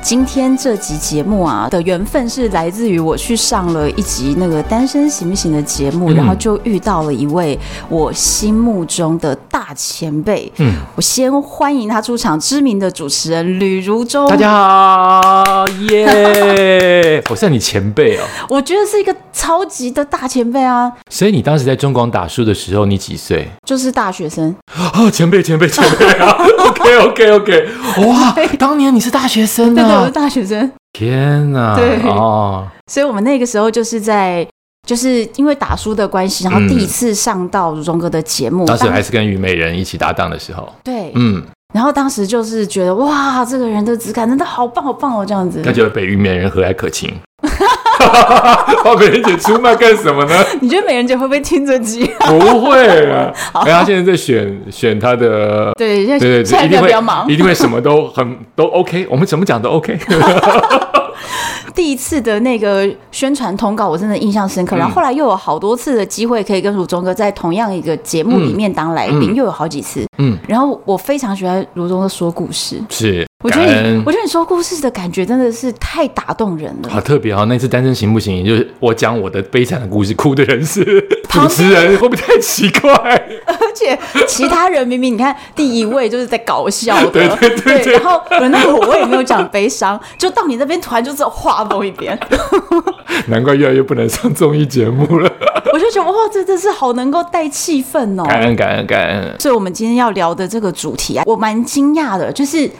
今天这集节目啊的缘分是来自于我去上了一集那个《单身行不行》的节目，然后就遇到了一位我心目中的大前辈。嗯，我先欢迎他出场，知名的主持人吕如中。大家好，耶！我是你前辈哦。我觉得是一个超级的大前辈啊。所以你当时在中广打书的时候，你几岁？就是大学生。哦，前辈，前辈，前辈啊！OK，OK，OK。哇，当年你是大学生啊。我是大学生，天哪！对。哦，所以我们那个时候就是在，就是因为打书的关系，然后第一次上到如中哥的节目，当时还是跟虞美人一起搭档的时候，对，嗯，然后当时就是觉得哇，这个人的质感真的好棒好棒哦，这样子，那就被虞美人和蔼可亲。把美人姐出卖干什么呢？你觉得美人姐会不会听这集？不会啊，因为她现在在选选她的，对对对，对，一定会一定会什么都很都 OK，我们怎么讲都 OK。第一次的那个宣传通告，我真的印象深刻。然后后来又有好多次的机会，可以跟如中哥在同样一个节目里面当来宾，又有好几次。嗯，然后我非常喜欢如中哥说故事。是。我觉得你，我觉得你说故事的感觉真的是太打动人了。好特别啊！那次单身行不行？就是我讲我的悲惨的故事，哭的人是主持人，会不会太奇怪？而且其他人明明你看第一位就是在搞笑的，对对对，对，对，然后轮到我，我也没有讲悲伤，就到你那边突然就是画风一变。难怪越来越不能上综艺节目了。我就觉得哇，这真是好能够带气氛哦！感恩感恩感恩。所以，我们今天要聊的这个主题啊，我蛮惊讶的，就是。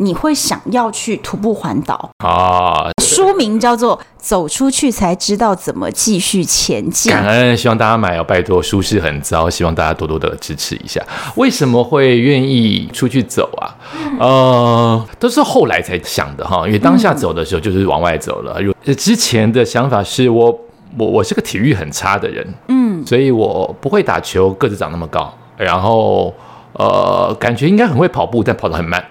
你会想要去徒步环岛啊？书名叫做《走出去才知道怎么继续前进》。感恩，希望大家买哦，拜托，书是很糟，希望大家多多的支持一下。为什么会愿意出去走啊？呃，都是后来才想的哈，因为当下走的时候就是往外走了。之前的想法是我我我是个体育很差的人，嗯，所以我不会打球，个子长那么高，然后呃，感觉应该很会跑步，但跑得很慢。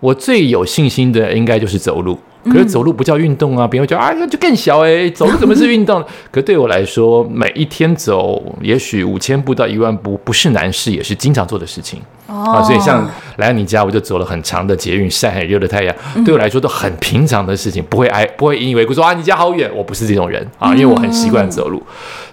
我最有信心的应该就是走路，可是走路不叫运动啊！别人会觉得啊，那就更小哎、欸，走路怎么是运动？可对我来说，每一天走也许五千步到一万步，不是难事，也是经常做的事情。啊，所以像来到你家，我就走了很长的捷运，晒很热的太阳，对我来说都很平常的事情，不会挨，不会引以为傲说啊，你家好远。我不是这种人啊，因为我很习惯走路。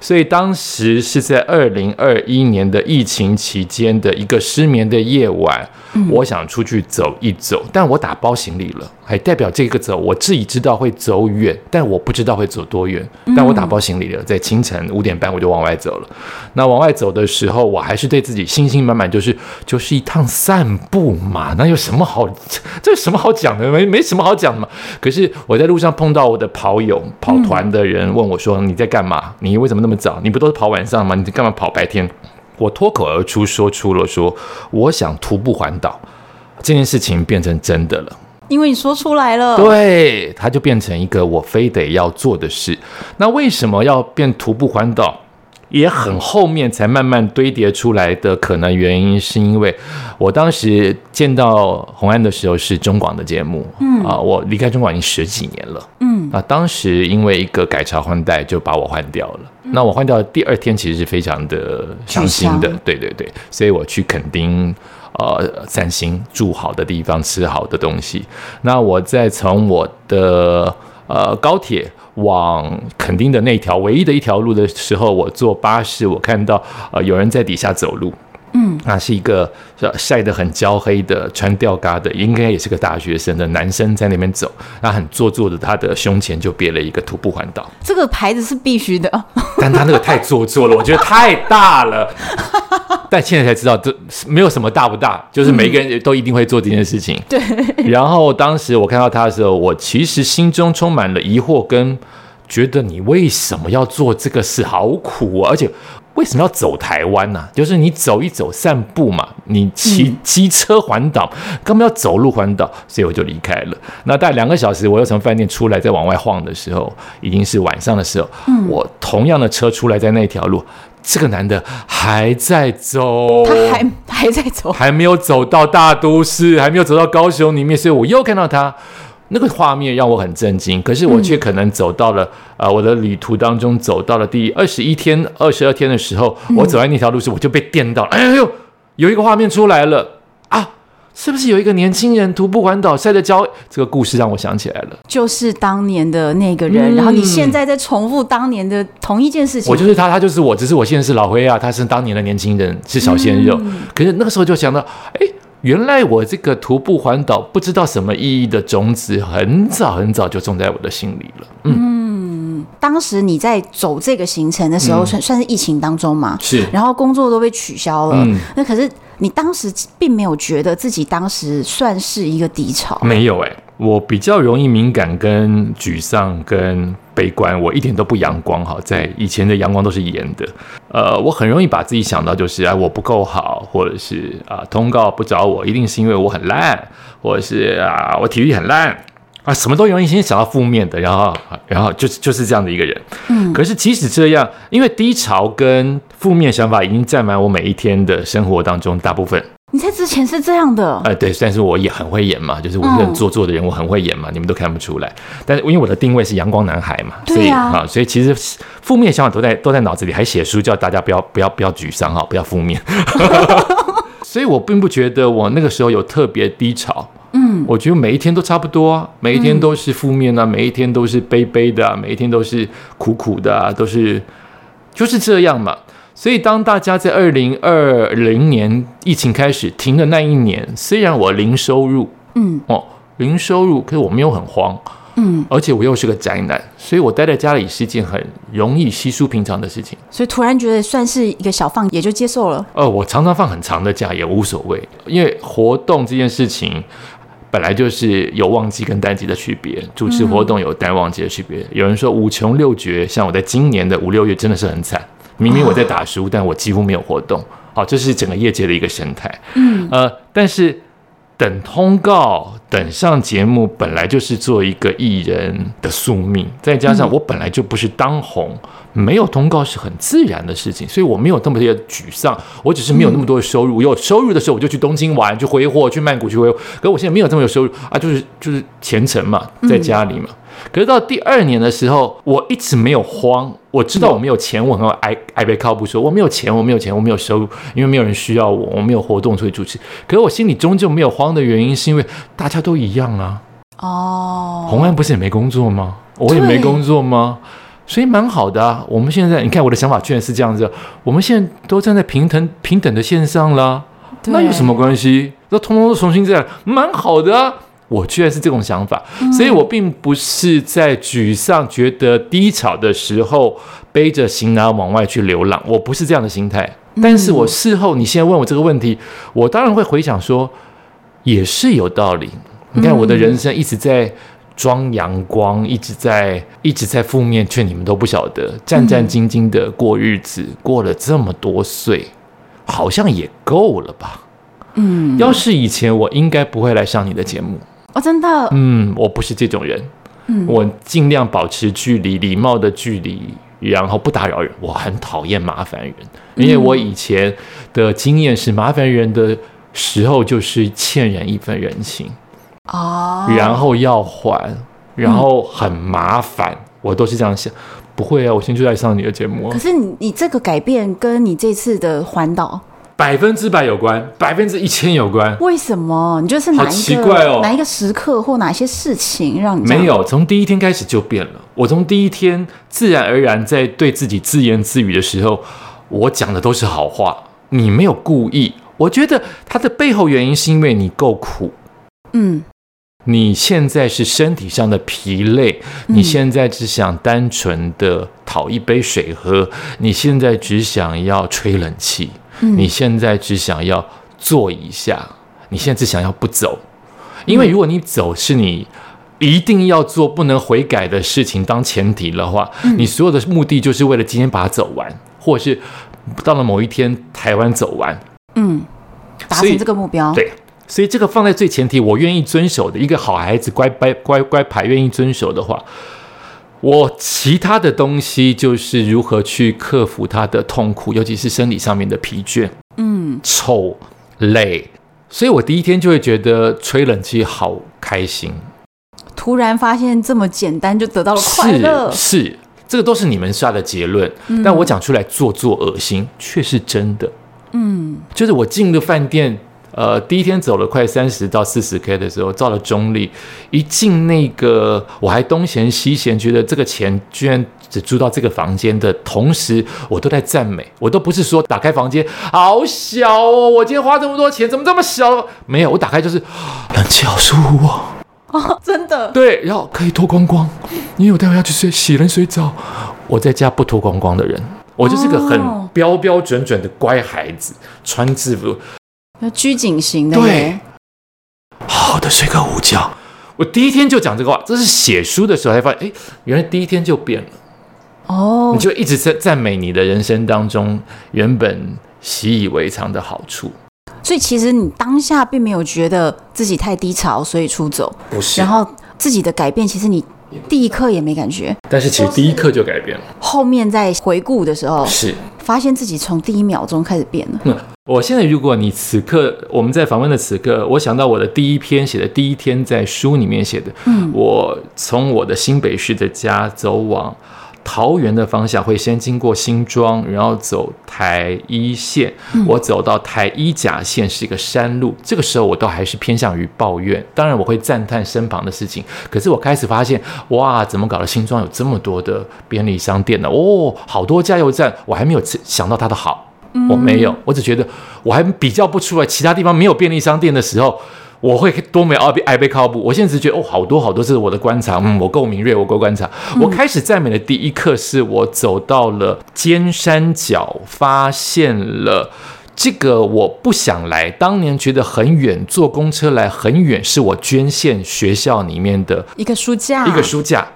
所以当时是在二零二一年的疫情期间的一个失眠的夜晚，我想出去走一走，但我打包行李了，还代表这个走，我自己知道会走远，但我不知道会走多远，但我打包行李了，在清晨五点半我就往外走了。那往外走的时候，我还是对自己信心满满，就是就是。是一趟散步嘛，那有什么好？这有什么好讲的？没没什么好讲的嘛。可是我在路上碰到我的跑友、跑团的人，问我说：“你在干嘛？你为什么那么早？你不都是跑晚上吗？你干嘛跑白天？”我脱口而出说出了说：“我想徒步环岛。”这件事情变成真的了，因为你说出来了。对，它就变成一个我非得要做的事。那为什么要变徒步环岛？也很后面才慢慢堆叠出来的可能原因，是因为我当时见到红安的时候是中广的节目，嗯。啊，我离开中广已经十几年了，嗯。啊，当时因为一个改朝换代就把我换掉了，那我换掉的第二天其实是非常的伤心的，对对对，所以我去垦丁呃散心，住好的地方，吃好的东西，那我再从我的呃高铁。往肯丁的那条唯一的一条路的时候，我坐巴士，我看到呃有人在底下走路，嗯，那是一个晒得很焦黑的穿吊嘎的，应该也是个大学生的男生在那边走，那很做作的，他的胸前就别了一个徒步环岛，这个牌子是必须的，但他那个太做作了，我觉得太大了。但现在才知道，这没有什么大不大，就是每个人都一定会做这件事情。对。然后当时我看到他的时候，我其实心中充满了疑惑，跟觉得你为什么要做这个事，好苦啊！而且为什么要走台湾呢、啊？就是你走一走散步嘛，你骑机车环岛，干嘛要走路环岛？所以我就离开了。那大概两个小时，我又从饭店出来，再往外晃的时候，已经是晚上的时候。嗯、我同样的车出来，在那条路，这个男的还在走，他还还在走，还没有走到大都市，还没有走到高雄里面，所以我又看到他。那个画面让我很震惊，可是我却可能走到了啊、嗯呃，我的旅途当中走到了第二十一天、二十二天的时候，嗯、我走在那条路上，我就被电到了。哎呦，有一个画面出来了啊！是不是有一个年轻人徒步环岛晒着焦？这个故事让我想起来了，就是当年的那个人。嗯、然后你现在在重复当年的同一件事情。我就是他，他就是我，只是我现在是老灰啊，他是当年的年轻人，是小鲜肉。嗯、可是那个时候就想到，哎。原来我这个徒步环岛不知道什么意义的种子，很早很早就种在我的心里了。嗯，嗯，当时你在走这个行程的时候，算、嗯、算是疫情当中嘛？是。然后工作都被取消了。嗯。那可是你当时并没有觉得自己当时算是一个低潮？没有哎、欸，我比较容易敏感、跟沮丧、跟。悲观，我一点都不阳光哈，在以前的阳光都是盐的，呃，我很容易把自己想到就是啊，我不够好，或者是啊，通告不找我，一定是因为我很烂，或者是啊，我体力很烂啊，什么都容易先想到负面的，然后，然后就是就是这样的一个人。嗯，可是即使这样，因为低潮跟负面想法已经占满我每一天的生活当中大部分。你在之前是这样的，呃，对，但是我也很会演嘛，就是我是很做作的人，嗯、我很会演嘛，你们都看不出来。但是因为我的定位是阳光男孩嘛，所以啊，啊，所以其实负面想法都在都在脑子里，还写书叫大家不要不要不要沮丧哈，不要负面。所以我并不觉得我那个时候有特别低潮，嗯，我觉得每一天都差不多啊，每一天都是负面啊，每一天都是悲悲的啊，每一天都是苦苦的啊，都是就是这样嘛。所以，当大家在二零二零年疫情开始停的那一年，虽然我零收入，嗯，哦，零收入，可是我没有很慌，嗯，而且我又是个宅男，所以我待在家里是一件很容易稀疏平常的事情。所以突然觉得算是一个小放，也就接受了。呃，我常常放很长的假也无所谓，因为活动这件事情本来就是有旺季跟淡季的区别，主持活动有淡旺季的区别。嗯、有人说五穷六绝，像我在今年的五六月真的是很惨。明明我在打书，但我几乎没有活动。好，这是整个业界的一个生态。嗯，呃，但是等通告、等上节目，本来就是做一个艺人的宿命。再加上我本来就不是当红，没有通告是很自然的事情，所以我没有那么的沮丧。我只是没有那么多的收入。我有收入的时候，我就去东京玩，去挥霍，去曼谷去挥霍。可我现在没有这么有收入啊，就是就是虔诚嘛，在家里嘛。可是到第二年的时候，我一直没有慌。我知道我没有钱，我很爱爱被靠不说，我没有钱，我没有钱，我没有收入，因为没有人需要我，我没有活动所以主持。可是我心里终究没有慌的原因，是因为大家都一样啊。哦，红安不是也没工作吗？我也没工作吗？所以蛮好的啊。我们现在你看我的想法居然是这样子，我们现在都站在平等平等的线上了，那有什么关系？那通通都重新这样，蛮好的啊。我居然是这种想法，所以我并不是在沮丧、觉得低潮的时候背着行囊往外去流浪，我不是这样的心态。但是我事后，你现在问我这个问题，我当然会回想说，也是有道理。你看我的人生一直在装阳光，一直在一直在负面，却你们都不晓得，战战兢兢的过日子，过了这么多岁，好像也够了吧？嗯，要是以前，我应该不会来上你的节目。哦，真的？嗯，我不是这种人。嗯，我尽量保持距离，礼貌的距离，然后不打扰人。我很讨厌麻烦人，因为我以前的经验是，麻烦人的时候就是欠人一份人情。哦，然后要还，然后很麻烦，嗯、我都是这样想。不会啊，我现在就在上你的节目。可是你，你这个改变跟你这次的环岛。百分之百有关，百分之一千有关。为什么？你就是哪一个？好奇怪哦，哪一个时刻或哪些事情让你没有？从第一天开始就变了。我从第一天自然而然在对自己自言自语的时候，我讲的都是好话。你没有故意。我觉得它的背后原因是因为你够苦。嗯，你现在是身体上的疲累，你现在只想单纯的讨一杯水喝，你现在只想要吹冷气。你现在只想要坐一下，你现在只想要不走，因为如果你走是你一定要做不能悔改的事情当前提的话，你所有的目的就是为了今天把它走完，或者是到了某一天台湾走完，嗯，达成这个目标，对，所以这个放在最前提，我愿意遵守的一个好孩子，乖乖乖乖牌，愿意遵守的话，我其他的东西就是如何去克服他的痛苦，尤其是生理上面的疲倦，嗯，臭累，所以我第一天就会觉得吹冷气好开心，突然发现这么简单就得到了快乐，是。是。这个都是你们下的结论，嗯、但我讲出来做作恶心，却是真的。嗯，就是我进了饭店，呃，第一天走了快三十到四十 K 的时候，到了中立，一进那个，我还东嫌西嫌，觉得这个钱居然只租到这个房间的同时，我都在赞美，我都不是说打开房间好小哦，我今天花这么多钱，怎么这么小？没有，我打开就是冷气好舒服哦。哦，真的对，然后可以脱光光，因为我待会要去睡洗冷水澡。我在家不脱光光的人，我就是个很标标准准的乖孩子，穿制服，要拘谨型的。对，好好的睡个午觉。我第一天就讲这个话，这是写书的时候才发现，哎，原来第一天就变了。哦，你就一直在赞美你的人生当中原本习以为常的好处。所以其实你当下并没有觉得自己太低潮，所以出走。不是。然后自己的改变，其实你第一刻也没感觉。但是其实第一刻就改变了。后面在回顾的时候，是发现自己从第一秒钟开始变了。嗯，我现在如果你此刻我们在访问的此刻，我想到我的第一篇写的第一天在书里面写的，嗯，我从我的新北市的家走往。桃园的方向会先经过新庄，然后走台一线。我走到台一甲线是一个山路，这个时候我都还是偏向于抱怨。当然我会赞叹身旁的事情，可是我开始发现，哇，怎么搞的？新庄有这么多的便利商店呢？哦，好多加油站，我还没有想到它的好，我没有，我只觉得我还比较不出来，其他地方没有便利商店的时候。我会多没爱被爱被靠谱，我现在只觉得哦，好多好多，这是我的观察，嗯，我够敏锐，我够观察。嗯、我开始赞美的第一刻，是我走到了尖山脚，发现了这个我不想来，当年觉得很远，坐公车来很远，是我捐献学校里面的一个书架，一个书架。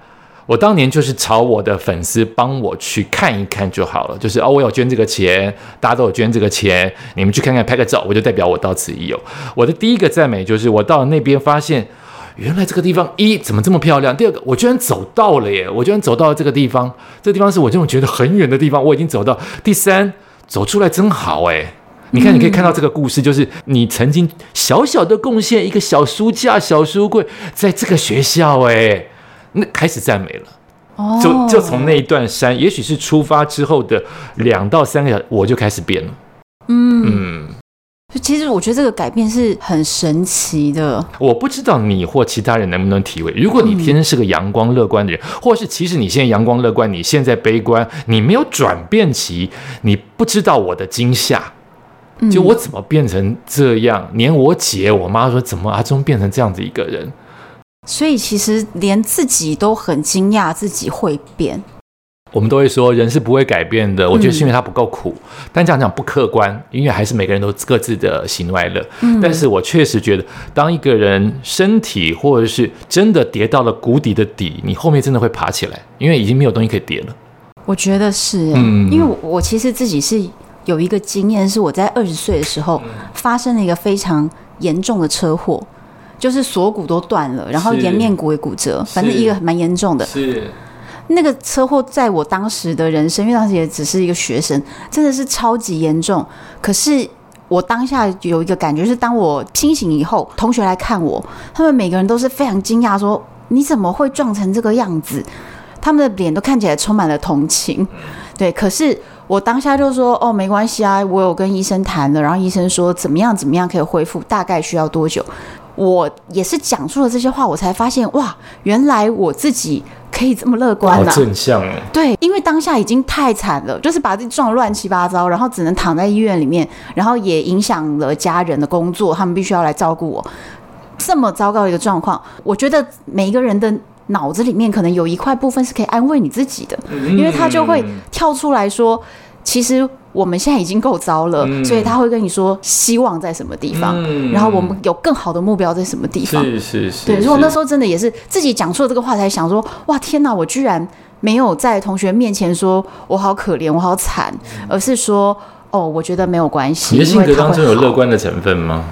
我当年就是朝我的粉丝帮我去看一看就好了，就是哦，我有捐这个钱，大家都有捐这个钱，你们去看看拍个照，我就代表我到此一游。我的第一个赞美就是我到了那边发现，原来这个地方一怎么这么漂亮？第二个，我居然走到了耶！我居然走到了这个地方，这个地方是我这种觉得很远的地方，我已经走到。第三，走出来真好哎！你看，你可以看到这个故事，就是你曾经小小的贡献一个小书架、小书柜，在这个学校哎。那开始赞美了，哦，就就从那一段山，也许是出发之后的两到三个小时，我就开始变了。嗯嗯，其实我觉得这个改变是很神奇的。我不知道你或其他人能不能体会。如果你天生是个阳光乐观的人，或是其实你现在阳光乐观，你现在悲观，你没有转变期，你不知道我的惊吓。就我怎么变成这样？连我姐、我妈说，怎么阿忠变成这样子一个人？所以其实连自己都很惊讶自己会变。我们都会说人是不会改变的，我觉得是因为他不够苦。嗯、但这样讲不客观，因为还是每个人都各自的喜怒哀乐。嗯、但是我确实觉得，当一个人身体或者是真的跌到了谷底的底，你后面真的会爬起来，因为已经没有东西可以跌了。我觉得是，嗯，因为我其实自己是有一个经验，是我在二十岁的时候发生了一个非常严重的车祸。就是锁骨都断了，然后颜面骨也骨折，反正一个蛮严重的。是那个车祸，在我当时的人生，因为当时也只是一个学生，真的是超级严重。可是我当下有一个感觉，是当我清醒以后，同学来看我，他们每个人都是非常惊讶，说你怎么会撞成这个样子？他们的脸都看起来充满了同情。对，可是我当下就说，哦，没关系啊，我有跟医生谈了，然后医生说怎么样怎么样可以恢复，大概需要多久？我也是讲出了这些话，我才发现哇，原来我自己可以这么乐观啊！好正向哦。对，因为当下已经太惨了，就是把自己撞得乱七八糟，然后只能躺在医院里面，然后也影响了家人的工作，他们必须要来照顾我。这么糟糕的一个状况，我觉得每一个人的脑子里面可能有一块部分是可以安慰你自己的，因为他就会跳出来说，其实。我们现在已经够糟了，嗯、所以他会跟你说希望在什么地方，嗯、然后我们有更好的目标在什么地方。是是是。对，如果那时候真的也是自己讲出了这个话，才想说哇天哪，我居然没有在同学面前说我好可怜，我好惨，而是说哦，我觉得没有关系。你的性格当中有乐观的成分吗？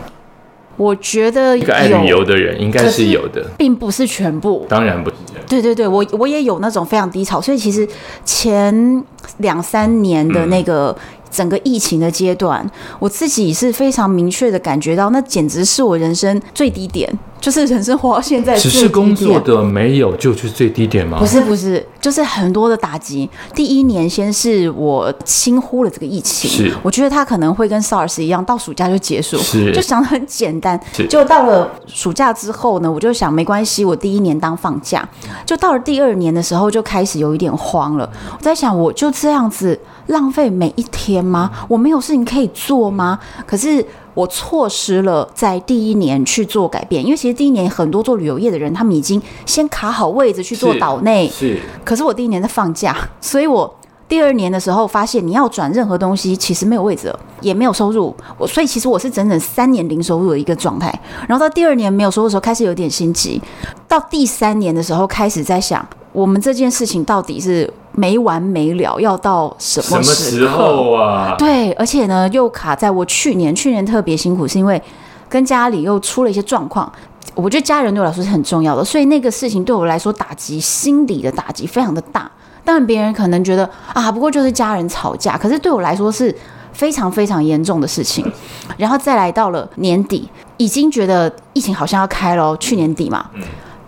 我觉得一个爱旅游的人应该是有的，并不是全部。当然不是。对对对，我我也有那种非常低潮，所以其实前两三年的那个。嗯整个疫情的阶段，我自己是非常明确的感觉到，那简直是我人生最低点，就是人生活到现在。只是工作的没有就是最低点吗？不是不是，就是很多的打击。第一年先是我轻忽了这个疫情，是我觉得它可能会跟 SARS 一样，到暑假就结束，是就想得很简单。就到了暑假之后呢，我就想没关系，我第一年当放假。就到了第二年的时候，就开始有一点慌了。我在想，我就这样子。浪费每一天吗？我没有事情可以做吗？可是我错失了在第一年去做改变，因为其实第一年很多做旅游业的人，他们已经先卡好位置去做岛内。是。可是我第一年在放假，所以我第二年的时候发现，你要转任何东西，其实没有位置了，也没有收入。我所以其实我是整整三年零收入的一个状态。然后到第二年没有收入的时候，开始有点心急。到第三年的时候，开始在想，我们这件事情到底是。没完没了，要到什么时候？什么时候啊？对，而且呢，又卡在我去年，去年特别辛苦，是因为跟家里又出了一些状况。我觉得家人对我来说是很重要的，所以那个事情对我来说打击，心理的打击非常的大。当然，别人可能觉得啊，不过就是家人吵架，可是对我来说是非常非常严重的事情。然后再来到了年底，已经觉得疫情好像要开了，去年底嘛，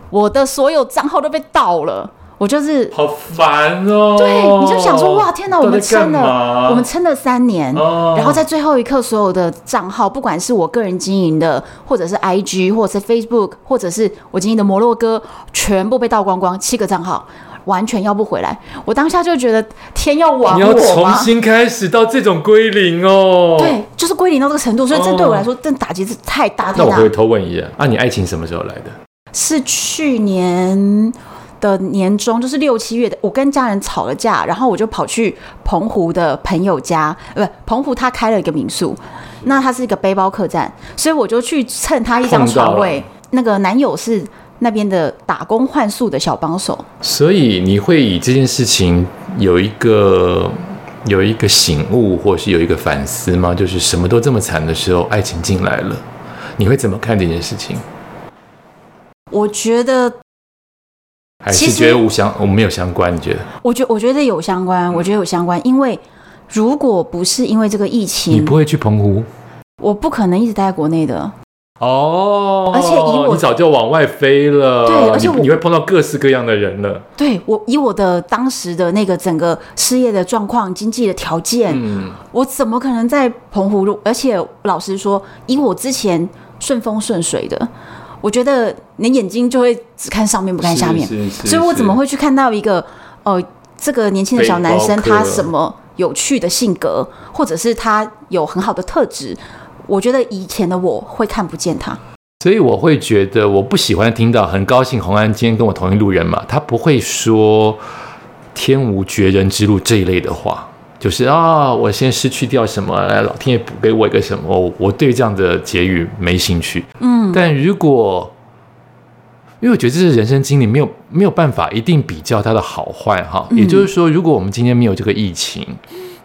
我的所有账号都被盗了。我就是好烦哦，对，你就想说哇，天哪，我们撑了，我们撑了三年，哦，然后在最后一刻，所有的账号，不管是我个人经营的，或者是 IG，或者是 Facebook，或者是我经营的摩洛哥，全部被盗光光，七个账号完全要不回来。我当下就觉得天要亡我，你要重新开始到这种归零哦，对，就是归零到这个程度，所以这对我来说，这打击是太大太大。那我可以偷问一下，啊，你爱情什么时候来的？是去年。的年终就是六七月的，我跟家人吵了架，然后我就跑去澎湖的朋友家，呃，不，澎湖他开了一个民宿，那他是一个背包客栈，所以我就去蹭他一张床位。那个男友是那边的打工换宿的小帮手，所以你会以这件事情有一个有一个醒悟，或是有一个反思吗？就是什么都这么惨的时候，爱情进来了，你会怎么看这件事情？我觉得。还是觉得无相，我们没有相关？你觉得？我觉我觉得有相关，我觉得有相关，因为如果不是因为这个疫情，你不会去澎湖，我不可能一直待在国内的。哦，而且以我，你早就往外飞了，对，而且你，你会碰到各式各样的人了。对我，以我的当时的那个整个事业的状况、经济的条件，嗯，我怎么可能在澎湖？而且老实说，以我之前顺风顺水的。我觉得你眼睛就会只看上面不看下面，所以我怎么会去看到一个呃这个年轻的小男生他什么有趣的性格，或者是他有很好的特质？我觉得以前的我会看不见他，所以我会觉得我不喜欢听到很高兴洪安今天跟我同一路人嘛，他不会说天无绝人之路这一类的话。就是啊，我先失去掉什么，来，老天爷补给我一个什么？我，我对这样的结语没兴趣。嗯，但如果，因为我觉得这是人生经历，没有没有办法一定比较它的好坏哈。也就是说，如果我们今天没有这个疫情，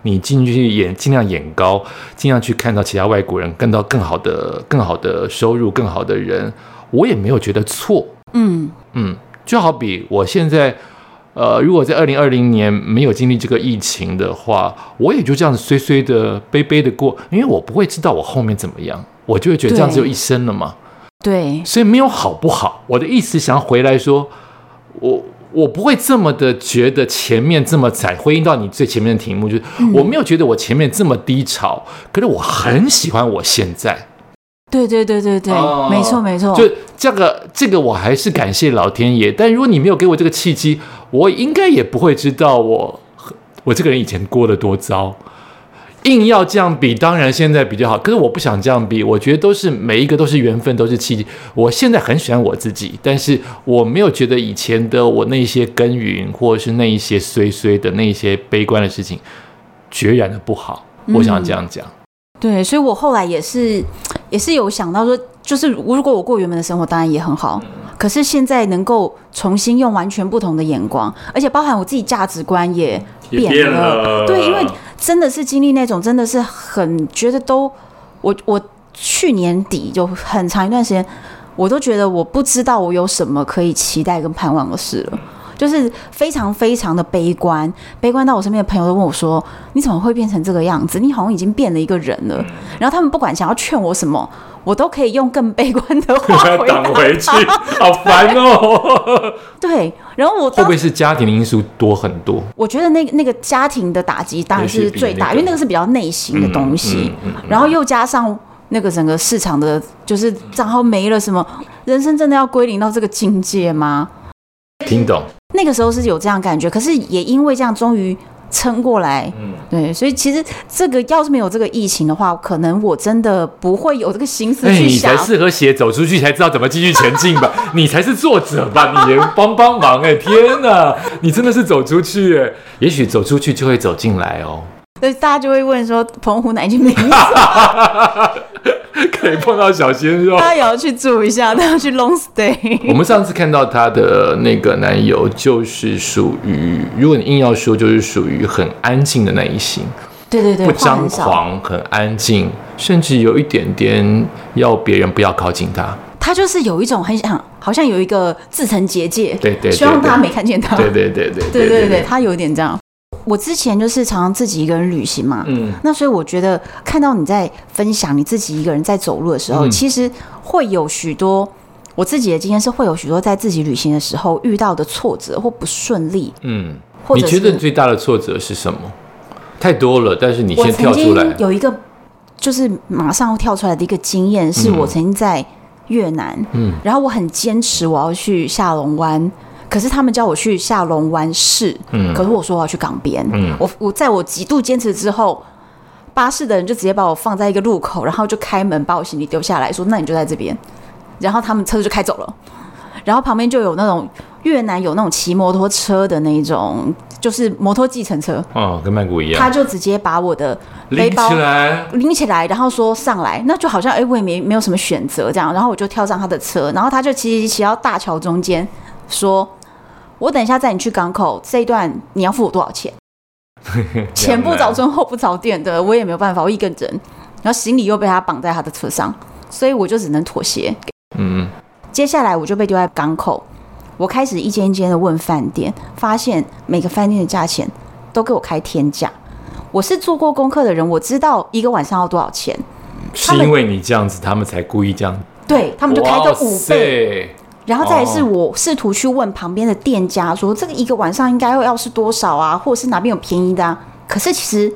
你进去演，尽量演高，尽量去看到其他外国人，看到更好的、更好的收入、更好的人，我也没有觉得错。嗯嗯，就好比我现在。呃，如果在二零二零年没有经历这个疫情的话，我也就这样子衰衰的、悲悲的过，因为我不会知道我后面怎么样，我就会觉得这样子就一生了嘛。对，所以没有好不好。我的意思想要回来说，我我不会这么的觉得前面这么窄。回应到你最前面的题目，就是、嗯、我没有觉得我前面这么低潮，可是我很喜欢我现在。对对对对对，哦、没错没错。就这个这个，我还是感谢老天爷。但如果你没有给我这个契机，我应该也不会知道我我这个人以前过得多糟。硬要这样比，当然现在比较好。可是我不想这样比，我觉得都是每一个都是缘分，都是契机。我现在很喜欢我自己，但是我没有觉得以前的我那些耕耘，或者是那一些衰衰的那一些悲观的事情，决然的不好。我想这样讲。嗯对，所以我后来也是，也是有想到说，就是如果我过原本的生活，当然也很好。可是现在能够重新用完全不同的眼光，而且包含我自己价值观也变了。变了对，因为真的是经历那种，真的是很觉得都，我我去年底就很长一段时间，我都觉得我不知道我有什么可以期待跟盼望的事了。就是非常非常的悲观，悲观到我身边的朋友都问我说：“你怎么会变成这个样子？你好像已经变了一个人了。”然后他们不管想要劝我什么，我都可以用更悲观的话 挡回去，好烦哦。对，然后我会不会是家庭的因素多很多？我觉得那个那个家庭的打击当然是最大，因为那个是比较内心的东西。嗯嗯嗯嗯、然后又加上那个整个市场的，就是账号没了，什么人生真的要归零到这个境界吗？听懂。那个时候是有这样感觉，可是也因为这样，终于撑过来。嗯，对，所以其实这个要是没有这个疫情的话，可能我真的不会有这个心思去想。欸、你才适合写走出去，才知道怎么继续前进吧？你才是作者吧？你帮帮忙哎、欸！天哪，你真的是走出去哎、欸！也许走出去就会走进来哦。所以大家就会问说：澎湖哪一间名字？可以碰到小鲜肉，他也要去住一下，他要去 long stay。我们上次看到他的那个男友，就是属于，如果你硬要说，就是属于很安静的那一型。对对对，不张狂，很安静，甚至有一点点要别人不要靠近他。他就是有一种很想，好像有一个自成结界，对对，希望大家没看见他。对对对对对对对，他有点这样。我之前就是常常自己一个人旅行嘛，嗯，那所以我觉得看到你在分享你自己一个人在走路的时候，嗯、其实会有许多我自己的经验是会有许多在自己旅行的时候遇到的挫折或不顺利，嗯，或者你觉得最大的挫折是什么？太多了，但是你先跳出来。有一个就是马上要跳出来的一个经验，是我曾经在越南，嗯，然后我很坚持我要去下龙湾。可是他们叫我去下龙湾市，嗯，可是我说我要去港边，嗯，我我在我极度坚持之后，巴士的人就直接把我放在一个路口，然后就开门把我行李丢下来说，那你就在这边，然后他们车子就开走了，然后旁边就有那种越南有那种骑摩托车的那种，就是摩托计程车，哦，跟曼谷一样，他就直接把我的背包拎起来，拎起来，然后说上来，那就好像哎、欸，我也没没有什么选择这样，然后我就跳上他的车，然后他就骑骑骑到大桥中间说。我等一下载你去港口，这一段你要付我多少钱？前不着村后不着店的，我也没有办法，我一个人，然后行李又被他绑在他的车上，所以我就只能妥协。嗯，接下来我就被丢在港口，我开始一间一间的问饭店，发现每个饭店的价钱都给我开天价。我是做过功课的人，我知道一个晚上要多少钱。是因为你这样子，他们才故意这样。对，他们就开个五倍。然后再来是我试图去问旁边的店家说，这个一个晚上应该要是多少啊，或者是哪边有便宜的啊？可是其实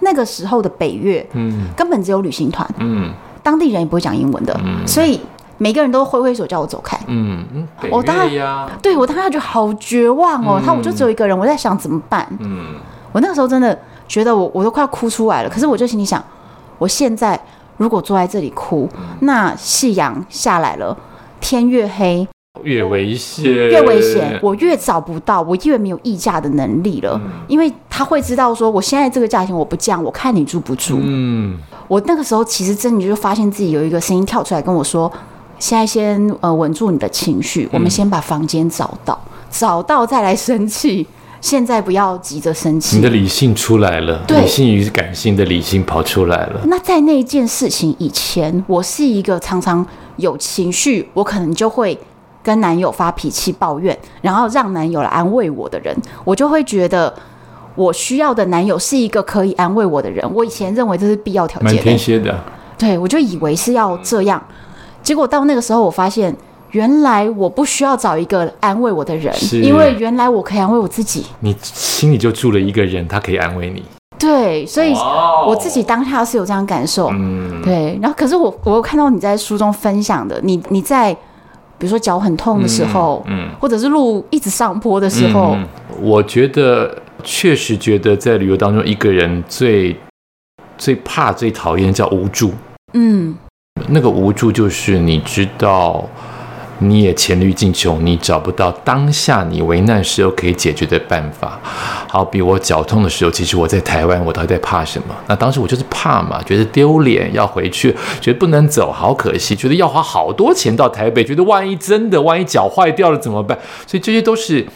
那个时候的北越，嗯，根本只有旅行团，嗯，当地人也不会讲英文的，嗯，所以每个人都挥挥手叫我走开，嗯嗯，我当然对我当时就好绝望哦，他我就只有一个人，我在想怎么办？嗯，我那个时候真的觉得我我都快要哭出来了，可是我就心里想，我现在如果坐在这里哭，那夕阳下来了。天越黑越危险，越危险，我越找不到，我越没有议价的能力了。嗯、因为他会知道说，我现在这个价钱我不降，我看你住不住。嗯，我那个时候其实真的就发现自己有一个声音跳出来跟我说：“现在先呃稳住你的情绪，嗯、我们先把房间找到，找到再来生气。现在不要急着生气。”你的理性出来了，对理性与感性的理性跑出来了。那在那一件事情以前，我是一个常常。有情绪，我可能就会跟男友发脾气抱怨，然后让男友来安慰我的人，我就会觉得我需要的男友是一个可以安慰我的人。我以前认为这是必要条件，蛮天蝎的。对，我就以为是要这样，结果到那个时候，我发现原来我不需要找一个安慰我的人，因为原来我可以安慰我自己。你心里就住了一个人，他可以安慰你。对，所以我自己当下是有这样感受，嗯，对。然后，可是我我看到你在书中分享的，你你在比如说脚很痛的时候，嗯，嗯。或者是路一直上坡的时候，嗯、我觉得确实觉得在旅游当中，一个人最最怕、最讨厌叫无助，嗯，那个无助就是你知道你也黔驴技穷，你找不到当下你危难时候可以解决的办法。好比我脚痛的时候，其实我在台湾，我到底在怕什么？那当时我就是怕嘛，觉得丢脸，要回去，觉得不能走，好可惜，觉得要花好多钱到台北，觉得万一真的，万一脚坏掉了怎么办？所以这些都是，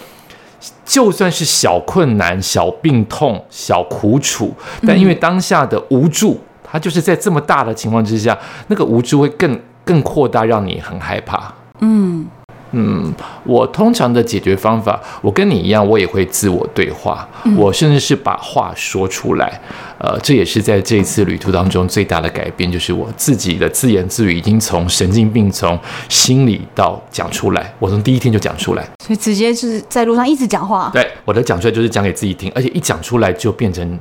就算是小困难、小病痛、小苦楚，但因为当下的无助，它就是在这么大的情况之下，那个无助会更更扩大，让你很害怕。嗯嗯，我通常的解决方法，我跟你一样，我也会自我对话，嗯、我甚至是把话说出来。呃，这也是在这一次旅途当中最大的改变，就是我自己的自言自语已经从神经病从心里到讲出来，我从第一天就讲出来，所以直接就是在路上一直讲话。对，我的讲出来就是讲给自己听，而且一讲出来就变成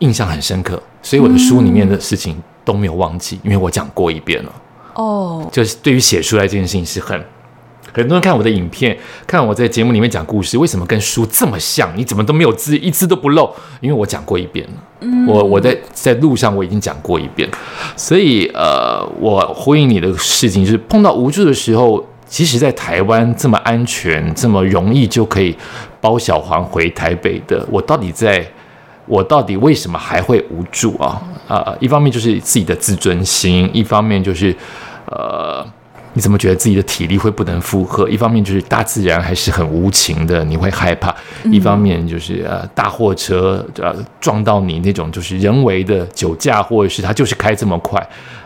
印象很深刻，所以我的书里面的事情都没有忘记，因为我讲过一遍了。哦，就是对于写出来这件事情是很，很多人看我的影片，看我在节目里面讲故事，为什么跟书这么像？你怎么都没有字，一字都不漏？因为我讲过一遍了。嗯，我我在在路上我已经讲过一遍，所以呃，我呼应你的事情就是碰到无助的时候，即使在台湾这么安全、这么容易就可以包小黄回台北的，我到底在？我到底为什么还会无助啊？啊、呃，一方面就是自己的自尊心，一方面就是，呃，你怎么觉得自己的体力会不能负荷？一方面就是大自然还是很无情的，你会害怕；一方面就是呃，大货车呃撞到你那种就是人为的酒驾，或者是他就是开这么快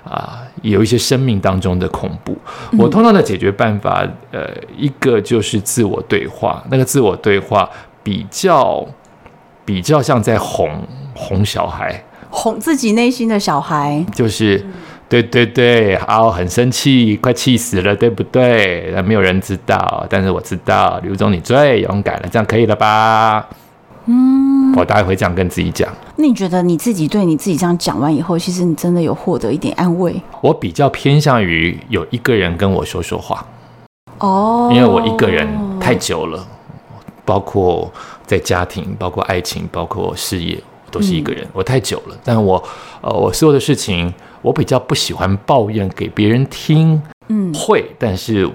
啊、呃，有一些生命当中的恐怖。我通常的解决办法，呃，一个就是自我对话，那个自我对话比较。比较像在哄哄小孩，哄自己内心的小孩，就是，对对对，好，很生气，快气死了，对不对？没有人知道，但是我知道，刘总你最勇敢了，这样可以了吧？嗯，我大概会这样跟自己讲。那你觉得你自己对你自己这样讲完以后，其实你真的有获得一点安慰？我比较偏向于有一个人跟我说说话，哦，因为我一个人太久了，包括。在家庭，包括爱情，包括事业，都是一个人。嗯、我太久了，但我，呃，我所有的事情，我比较不喜欢抱怨给别人听。嗯，会，但是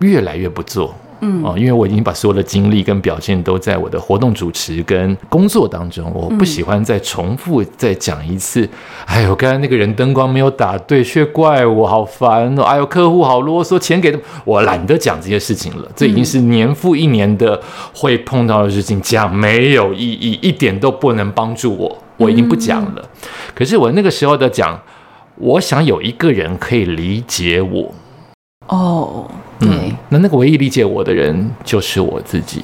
越来越不做。嗯哦，因为我已经把所有的精力跟表现都在我的活动主持跟工作当中，我不喜欢再重复再讲一次。嗯、哎呦，刚才那个人灯光没有打对，却怪我，好烦哦！哎呦，客户好啰嗦，钱给的我懒得讲这些事情了。这已经是年复一年的会碰到的事情，讲没有意义，一点都不能帮助我。我已经不讲了。嗯、可是我那个时候的讲，我想有一个人可以理解我。哦。对嗯，那那个唯一理解我的人就是我自己，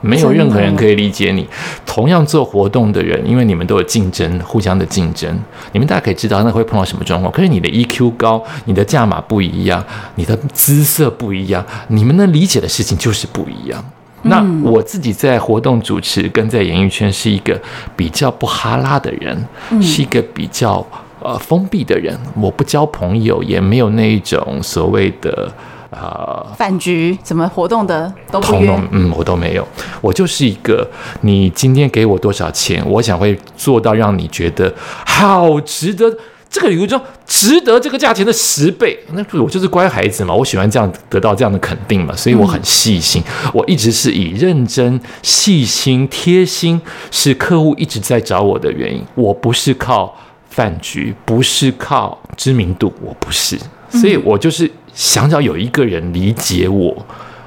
没有任何人可以理解你。同样做活动的人，因为你们都有竞争，互相的竞争，你们大家可以知道那会碰到什么状况。可是你的 EQ 高，你的价码不一样，你的姿色不一样，你们能理解的事情就是不一样。那我自己在活动主持跟在演艺圈是一个比较不哈拉的人，是一个比较呃封闭的人。我不交朋友，也没有那一种所谓的。啊，饭局怎么活动的都不约，嗯，我都没有。我就是一个，你今天给我多少钱，我想会做到让你觉得好值得。这个礼物就值得这个价钱的十倍。那我就是乖孩子嘛，我喜欢这样得到这样的肯定嘛，所以我很细心。嗯、我一直是以认真、细心、贴心，是客户一直在找我的原因。我不是靠饭局，不是靠知名度，我不是，所以我就是。想找有一个人理解我，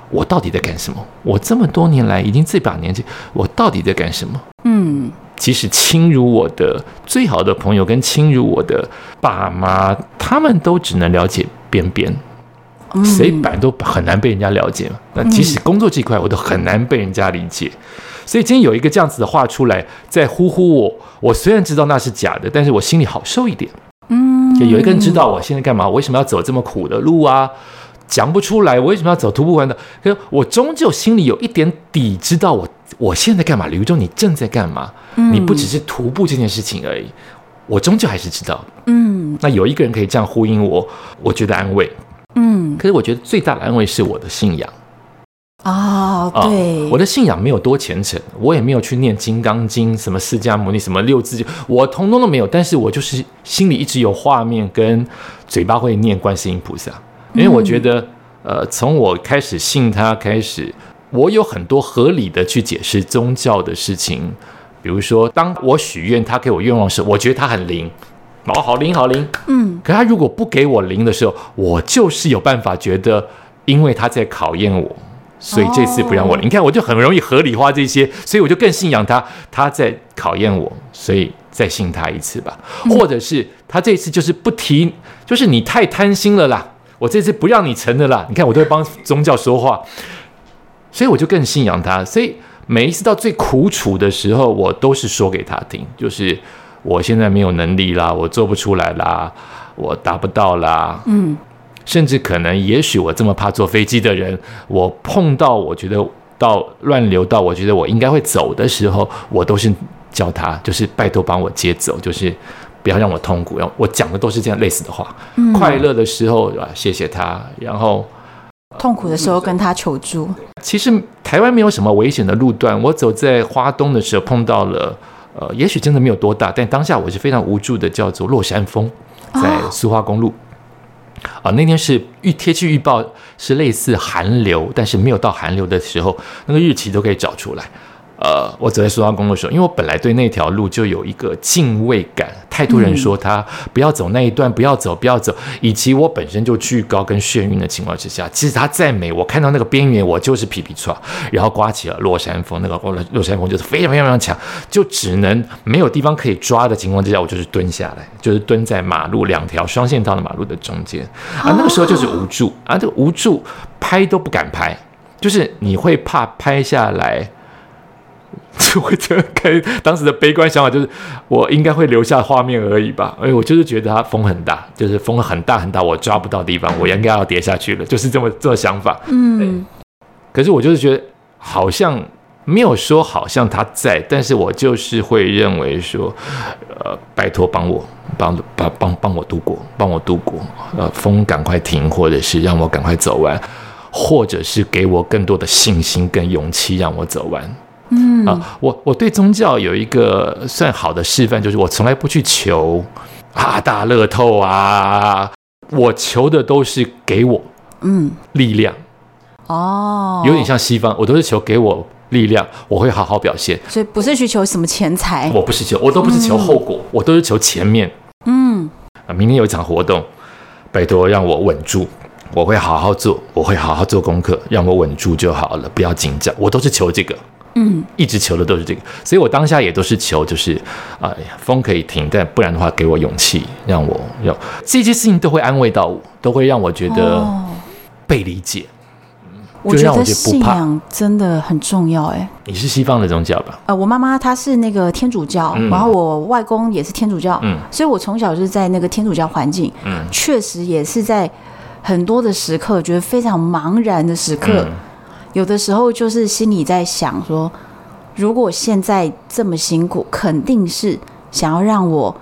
我到底在干什么？我这么多年来已经这把年纪，我到底在干什么？嗯，即使亲如我的最好的朋友跟亲如我的爸妈，他们都只能了解边边，谁本来都很难被人家了解嘛。那即使工作这块，我都很难被人家理解。所以今天有一个这样子的话出来，在呼呼我，我虽然知道那是假的，但是我心里好受一点。就有一个人知道我现在干嘛，我为什么要走这么苦的路啊？讲不出来，我为什么要走徒步环岛？可是我终究心里有一点底，知道我我现在干嘛。刘忠，你正在干嘛？你不只是徒步这件事情而已，我终究还是知道。嗯，那有一个人可以这样呼应我，我觉得安慰。嗯，可是我觉得最大的安慰是我的信仰。哦，对，我的信仰没有多虔诚，我也没有去念《金刚经》、什么释迦牟尼、什么六字经，我通通都没有。但是我就是心里一直有画面，跟嘴巴会念观世音菩萨，因为我觉得呃，从我开始信他开始，我有很多合理的去解释宗教的事情。比如说，当我许愿他给我愿望时，我觉得他很灵，哦，好灵好灵，嗯。可他如果不给我灵的时候，我就是有办法觉得，因为他在考验我，所以这次不让我灵。你看，我就很容易合理化这些，所以我就更信仰他，他在考验我，所以再信他一次吧。或者是他这次就是不提，就是你太贪心了啦，我这次不让你成的啦。你看，我都会帮宗教说话，所以我就更信仰他，所以。每一次到最苦楚的时候，我都是说给他听，就是我现在没有能力啦，我做不出来啦，我达不到啦，嗯，甚至可能，也许我这么怕坐飞机的人，我碰到我觉得到乱流到我觉得我应该会走的时候，我都是叫他，就是拜托帮我接走，就是不要让我痛苦。然后我讲的都是这样类似的话，嗯，快乐的时候啊，谢谢他，然后。痛苦的时候跟他求助。其实台湾没有什么危险的路段。我走在花东的时候碰到了，呃，也许真的没有多大，但当下我是非常无助的，叫做落山风，在苏花公路。啊、那天是预天气预报是类似寒流，但是没有到寒流的时候，那个日期都可以找出来。呃，我走在苏花公路的时候，因为我本来对那条路就有一个敬畏感，太多人说他不要走那一段，不要走，不要走，以及我本身就惧高跟眩晕的情况之下，其实它再美，我看到那个边缘，我就是皮皮剉，然后刮起了落山风，那个落山风就是非常非常非常强，就只能没有地方可以抓的情况之下，我就是蹲下来，就是蹲在马路两条双线道的马路的中间，啊，那个时候就是无助啊，这个无助拍都不敢拍，就是你会怕拍下来。就会这样开，当时的悲观想法就是，我应该会留下画面而已吧。哎，我就是觉得它风很大，就是风很大很大，我抓不到地方，我应该要跌下去了，就是这么这个想法。嗯。可是我就是觉得，好像没有说好像他在，但是我就是会认为说，呃，拜托帮我帮帮帮帮我度过，帮我度过。呃，风赶快停，或者是让我赶快走完，或者是给我更多的信心跟勇气，让我走完。嗯。啊，我我对宗教有一个算好的示范，就是我从来不去求啊大乐透啊，我求的都是给我嗯。力量哦，有点像西方，我都是求给我力量，我会好好表现，所以不是去求什么钱财，我不是求，我都不是求后果，嗯、我都是求前面嗯。啊，明天有一场活动，拜托让我稳住，我会好好做，我会好好做功课，让我稳住就好了，不要紧张，我都是求这个。嗯，一直求的都是这个，所以我当下也都是求，就是，哎呀，风可以停，但不然的话，给我勇气，让我要这些事情都会安慰到我，都会让我觉得被理解。我觉得信仰真的很重要，哎。你是西方的宗教吧？呃，我妈妈她是那个天主教，然后我外公也是天主教，嗯，所以我从小就是在那个天主教环境，嗯，确实也是在很多的时刻觉得非常茫然的时刻。有的时候就是心里在想说，如果现在这么辛苦，肯定是想要让我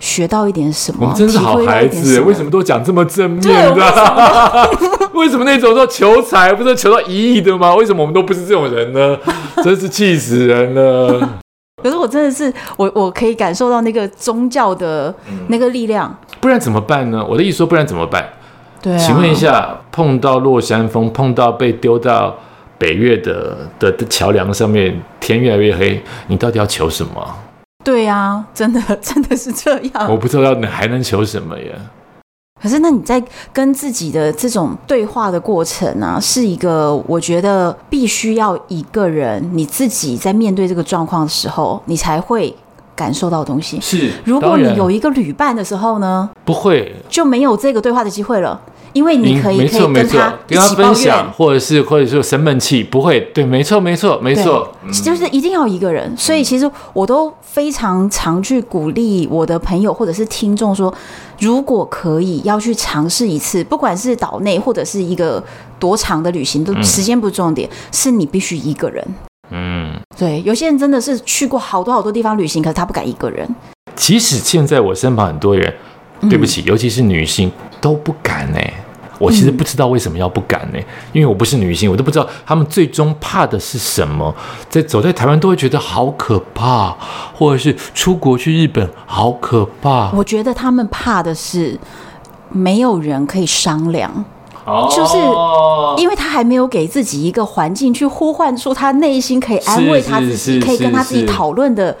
学到一点什么。我们真是好孩子，为什么都讲这么正面的？为什么那种说求财不是求到一亿的吗？为什么我们都不是这种人呢？真是气死人了。可是我真的是，我我可以感受到那个宗教的那个力量。不然怎么办呢？我的意思说，不然怎么办？对啊。请问一下，碰到落山风，碰到被丢到。北越的的的桥梁上面，天越来越黑，你到底要求什么？对呀、啊，真的真的是这样。我不知道你还能求什么呀？可是，那你在跟自己的这种对话的过程呢、啊，是一个我觉得必须要一个人你自己在面对这个状况的时候，你才会感受到东西。是，如果你有一个旅伴的时候呢，不会就没有这个对话的机会了。因为你可以，跟他分享，或者是或者是生闷气，不会，对，没错没错没错，就是一定要一个人。所以其实我都非常常去鼓励我的朋友或者是听众说，如果可以要去尝试一次，不管是岛内或者是一个多长的旅行，都时间不是重点，是你必须一个人。嗯，对，有些人真的是去过好多好多地方旅行，可是他不敢一个人。即使现在我身旁很多人，对不起，尤其是女性都不敢呢。我其实不知道为什么要不敢呢？因为我不是女性，我都不知道他们最终怕的是什么。在走在台湾都会觉得好可怕，或者是出国去日本好可怕。我觉得他们怕的是没有人可以商量，哦，就是因为他还没有给自己一个环境去呼唤出他内心可以安慰他自己，可以跟他自己讨论的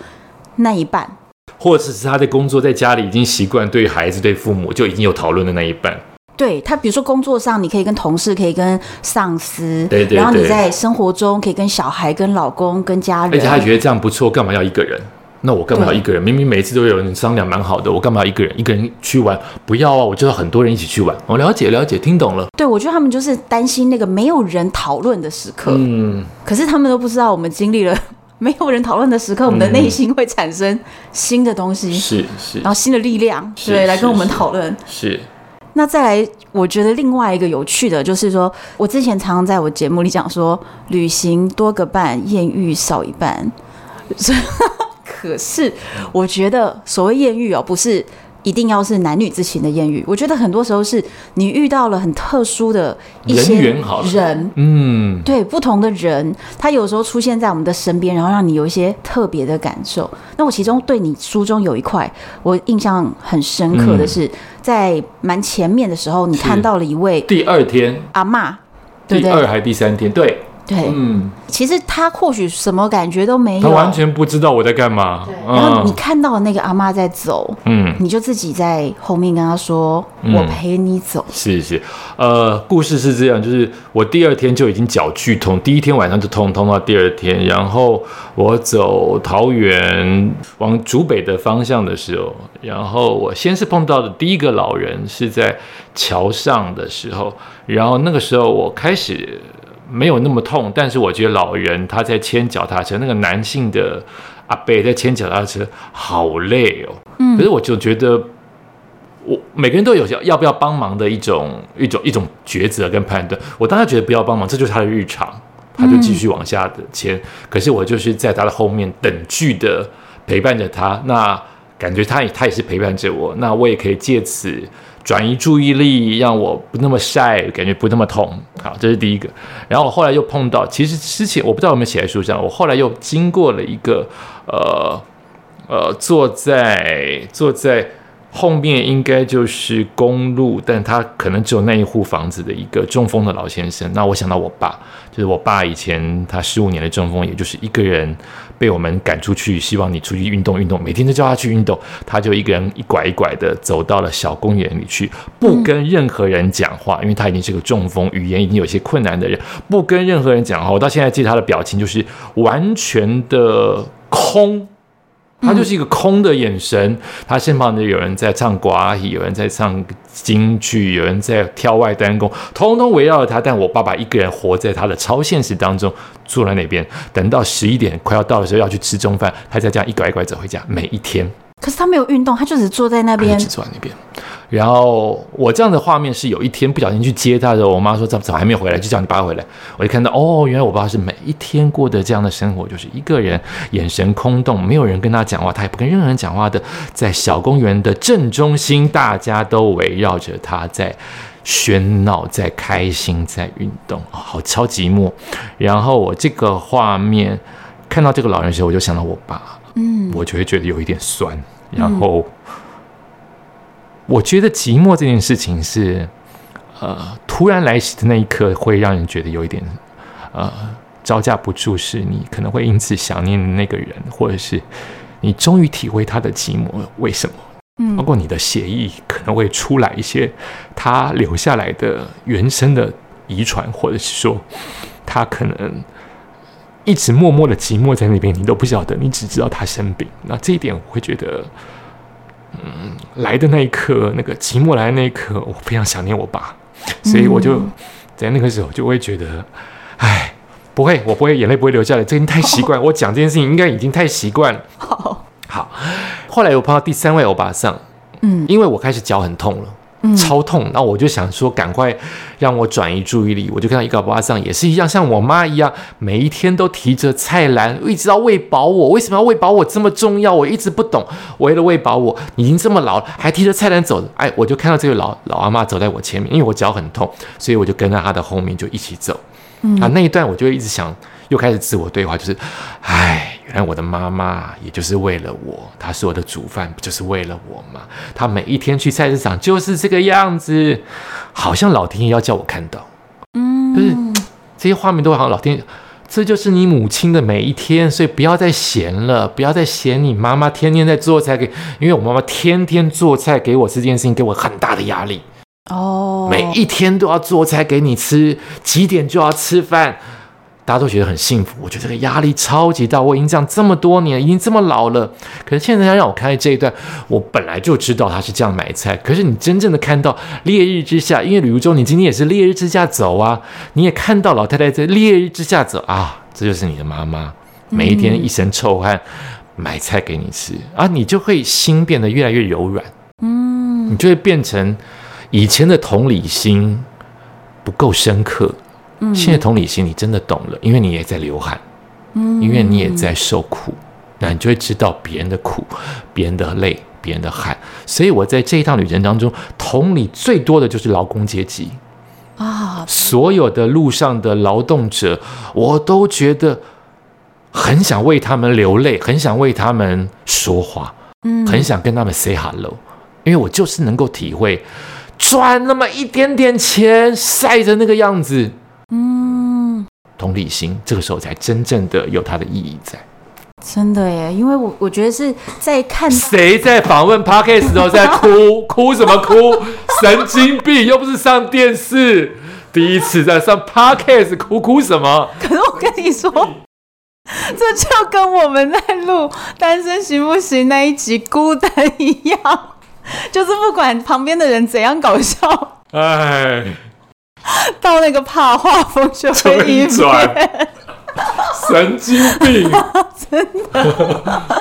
那一半，或者是他的工作在家里已经习惯对孩子、对父母就已经有讨论的那一半。对他，比如说工作上，你可以跟同事，可以跟上司，对对对，然后你在生活中可以跟小孩、跟老公、跟家人，而且他觉得这样不错，干嘛要一个人？那我干嘛要一个人？明明每次都有人商量，蛮好的，我干嘛要一个人？一个人去玩？不要啊！我就要很多人一起去玩。我了解了解，听懂了。对，我觉得他们就是担心那个没有人讨论的时刻。嗯，可是他们都不知道，我们经历了 没有人讨论的时刻，我们的内心会产生新的东西，是是，然后新的力量，对，来跟我们讨论，是。那再来，我觉得另外一个有趣的就是说，我之前常常在我节目里讲说，旅行多个伴，艳遇少一半。可是，我觉得所谓艳遇哦，不是。一定要是男女之情的艳遇，我觉得很多时候是你遇到了很特殊的一些人，人嗯，对，不同的人，他有时候出现在我们的身边，然后让你有一些特别的感受。那我其中对你书中有一块我印象很深刻的是，在蛮前面的时候，你看到了一位第二天阿嬷，第二还第三天，对。对，嗯，其实他或许什么感觉都没有，他完全不知道我在干嘛。对，然后你看到那个阿妈在走，嗯，你就自己在后面跟他说：“嗯、我陪你走。”是是，呃，故事是这样，就是我第二天就已经脚剧痛，第一天晚上就痛痛到第二天，然后我走桃园往竹北的方向的时候，然后我先是碰到的第一个老人是在桥上的时候，然后那个时候我开始。没有那么痛，但是我觉得老人他在牵脚踏车，那个男性的阿伯在牵脚踏车，好累哦。嗯，可是我就觉得，我每个人都有要不要帮忙的一种一种一种抉择跟判断。我当然觉得不要帮忙，这就是他的日常，他就继续往下的牵。嗯，可是我就是在他的后面等距的陪伴着他，那感觉他也他也是陪伴着我，那我也可以借此。转移注意力，让我不那么晒，感觉不那么痛。好，这是第一个。然后我后来又碰到，其实之前我不知道有没有写在书上。我后来又经过了一个，呃呃，坐在坐在后面应该就是公路，但他可能只有那一户房子的一个中风的老先生。那我想到我爸。就是我爸以前他十五年的中风，也就是一个人被我们赶出去，希望你出去运动运动，每天都叫他去运动，他就一个人一拐一拐的走到了小公园里去，不跟任何人讲话，因为他已经是个中风，语言已经有些困难的人，不跟任何人讲话。我到现在记得他的表情就是完全的空。他就是一个空的眼神，他身旁的有人在唱歌，有人在唱京剧，有人在跳外单弓，通通围绕着他。但我爸爸一个人活在他的超现实当中，坐在那边，等到十一点快要到的时候要去吃中饭，他再这样一拐一拐走回家，每一天。可是他没有运动，他就只坐在那边，只坐在那边。然后我这样的画面是有一天不小心去接他的时候，我妈说：“怎么怎么还没有回来？”就叫你爸回来。我就看到哦，原来我爸是每一天过的这样的生活，就是一个人，眼神空洞，没有人跟他讲话，他也不跟任何人讲话的，在小公园的正中心，大家都围绕着他在喧闹，在开心，在运动，哦，好超寂寞。然后我这个画面看到这个老人的时候，我就想到我爸，嗯，我就会觉得有一点酸。然后，我觉得寂寞这件事情是，呃，突然来袭的那一刻，会让人觉得有一点，呃，招架不住。是你可能会因此想念那个人，或者是你终于体会他的寂寞。为什么？嗯，包括你的血液可能会出来一些他留下来的原生的遗传，或者是说他可能。一直默默的寂寞在那边，你都不晓得，你只知道他生病。那这一点，我会觉得，嗯，来的那一刻，那个寂寞来的那一刻，我非常想念我爸，所以我就在那个时候就会觉得，哎，不会，我不会眼泪不会流下来，这已经太习惯。我讲这件事情应该已经太习惯了。好，好，后来我碰到第三位欧巴桑，嗯，因为我开始脚很痛了。超痛，然后我就想说，赶快让我转移注意力。我就看到一个欧巴桑，也是一样，像我妈一样，每一天都提着菜篮，一直要喂饱我。为什么要喂饱我这么重要？我一直不懂。为了喂饱我，已经这么老了，还提着菜篮走。哎，我就看到这个老老阿妈走在我前面，因为我脚很痛，所以我就跟在她的后面就一起走。啊，那一段我就一直想，又开始自我对话，就是，哎。原来我的妈妈也就是为了我，她所有的煮饭不就是为了我吗？她每一天去菜市场就是这个样子，好像老天爷要叫我看到，嗯，就是这些画面都好像老天爷，这就是你母亲的每一天，所以不要再嫌了，不要再嫌你妈妈天天在做菜给，因为我妈妈天天做菜给我这件事情，给我很大的压力哦，每一天都要做菜给你吃，几点就要吃饭。大家都觉得很幸福，我觉得这个压力超级大。我已经这样这么多年，已经这么老了，可是现在要让我看这一段，我本来就知道他是这样买菜。可是你真正的看到烈日之下，因为旅游中，你今天也是烈日之下走啊，你也看到老太太在烈日之下走啊，这就是你的妈妈，每一天一身臭汗买菜给你吃啊，你就会心变得越来越柔软，嗯，你就会变成以前的同理心不够深刻。现在同理心，你真的懂了，因为你也在流汗，嗯，因为你也在受苦，那你就会知道别人的苦、别人的累、别人的汗。所以我在这一趟旅程当中，同理最多的就是劳工阶级啊，所有的路上的劳动者，我都觉得很想为他们流泪，很想为他们说话，嗯，很想跟他们 say hello，因为我就是能够体会赚那么一点点钱，晒着那个样子。嗯，同理心这个时候才真正的有它的意义在。真的耶，因为我我觉得是在看谁在访问的时候在哭，哭什么哭？神经病，又不是上电视，第一次在上 parkas 哭哭什么？可是我跟你说，这就跟我们在录《单身行不行》那一集孤单一样，就是不管旁边的人怎样搞笑，哎。到那个怕画风就会一转，神经病，真的。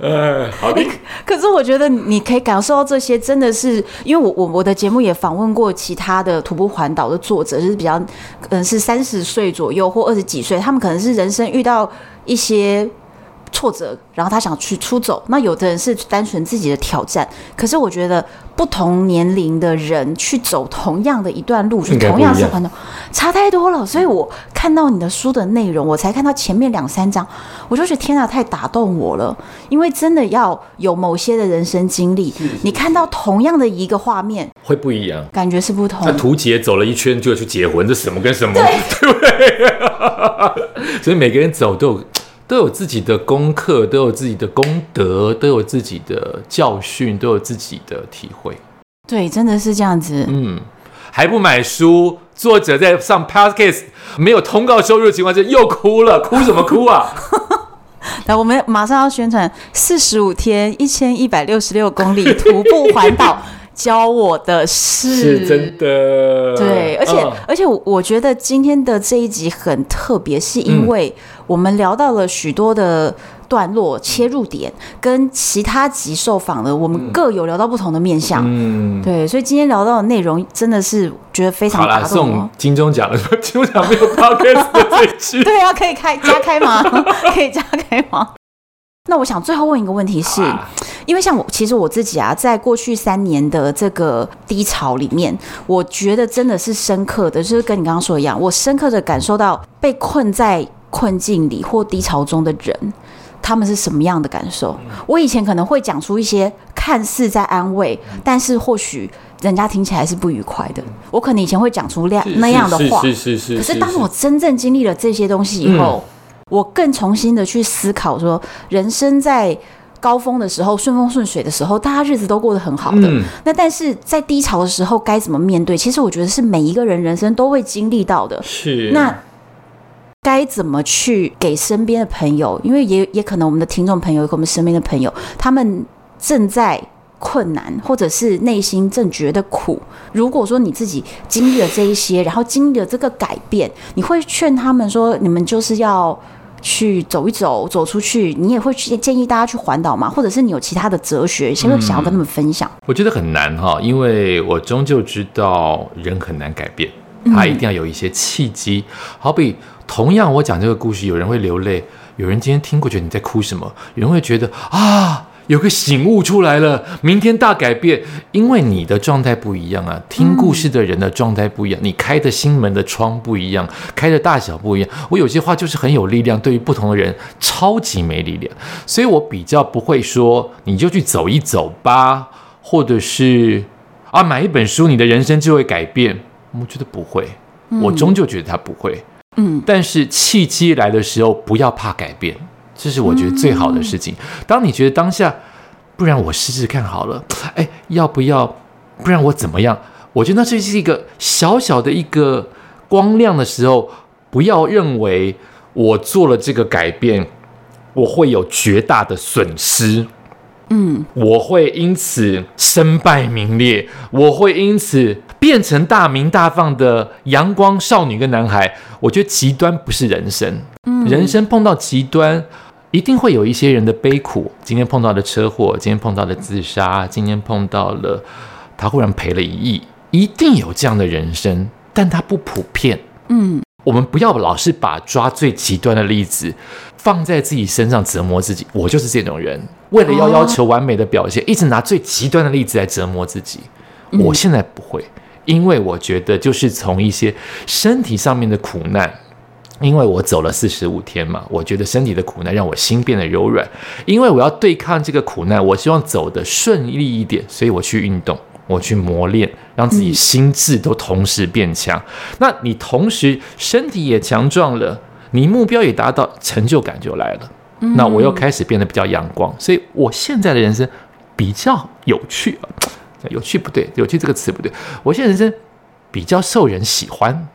哎，好的。可是我觉得你可以感受到这些，真的是因为我我我的节目也访问过其他的徒步环岛的作者，就是比较可能是三十岁左右或二十几岁，他们可能是人生遇到一些。挫折，然后他想去出走。那有的人是单纯自己的挑战，可是我觉得不同年龄的人去走同样的一段路，就同样是环岛，差太多了。所以我看到你的书的内容，我才看到前面两三章，我就觉得天哪，太打动我了。因为真的要有某些的人生经历，你看到同样的一个画面，会不一样，感觉是不同。那图杰走了一圈就要去结婚，这什么跟什么？对，对不对？所以每个人走都有。都有自己的功课，都有自己的功德，都有自己的教训，都有自己的体会。对，真的是这样子。嗯，还不买书，作者在上 podcast 没有通告收入的情况下又哭了，哭什么哭啊？来，我们马上要宣传四十五天一千一百六十六公里徒步环岛。教我的事。是真的，对，而且、嗯、而且我觉得今天的这一集很特别，是因为我们聊到了许多的段落切入点，跟其他集受访的我们各有聊到不同的面向，嗯，对，所以今天聊到的内容真的是觉得非常打动。送金钟奖了，金钟奖没有 podcast 的这一句，对啊，可以开加开吗？可以加开吗？那我想最后问一个问题是，因为像我，其实我自己啊，在过去三年的这个低潮里面，我觉得真的是深刻的，就是跟你刚刚说的一样，我深刻的感受到被困在困境里或低潮中的人，他们是什么样的感受。我以前可能会讲出一些看似在安慰，但是或许人家听起来是不愉快的。我可能以前会讲出那那样的话，是是是。可是当我真正经历了这些东西以后，我更重新的去思考说，人生在高峰的时候，顺风顺水的时候，大家日子都过得很好的。嗯、那但是在低潮的时候该怎么面对？其实我觉得是每一个人人生都会经历到的。是。那该怎么去给身边的朋友？因为也也可能我们的听众朋友和我们身边的朋友，他们正在困难，或者是内心正觉得苦。如果说你自己经历了这一些，然后经历了这个改变，你会劝他们说：你们就是要。去走一走，走出去，你也会去建议大家去环岛吗？或者是你有其他的哲学，先会想要跟他们分享？我觉得很难哈，因为我终究知道人很难改变，他一定要有一些契机。嗯、好比同样我讲这个故事，有人会流泪，有人今天听过觉得你在哭什么，有人会觉得啊。有个醒悟出来了，明天大改变，因为你的状态不一样啊，听故事的人的状态不一样，你开的心门的窗不一样，开的大小不一样。我有些话就是很有力量，对于不同的人超级没力量，所以我比较不会说你就去走一走吧，或者是啊买一本书，你的人生就会改变。我觉得不会，我终究觉得他不会。嗯，但是契机来的时候，不要怕改变。这是我觉得最好的事情。当你觉得当下，不然我试试看好了。哎，要不要？不然我怎么样？我觉得那这是一个小小的一个光亮的时候，不要认为我做了这个改变，我会有绝大的损失。嗯，我会因此身败名裂，我会因此变成大名大放的阳光少女跟男孩。我觉得极端不是人生。嗯，人生碰到极端。一定会有一些人的悲苦，今天碰到的车祸，今天碰到的自杀，今天碰到了他忽然赔了一亿，一定有这样的人生，但它不普遍。嗯，我们不要老是把抓最极端的例子放在自己身上折磨自己。我就是这种人，为了要要求完美的表现，一直拿最极端的例子来折磨自己。我现在不会，因为我觉得就是从一些身体上面的苦难。因为我走了四十五天嘛，我觉得身体的苦难让我心变得柔软。因为我要对抗这个苦难，我希望走得顺利一点，所以我去运动，我去磨练，让自己心智都同时变强。嗯。那你同时身体也强壮了，你目标也达到，成就感就来了。那我又开始变得比较阳光，所以我现在的人生比较有趣。有趣不对，有趣这个词不对。我现在人生比较受人喜欢。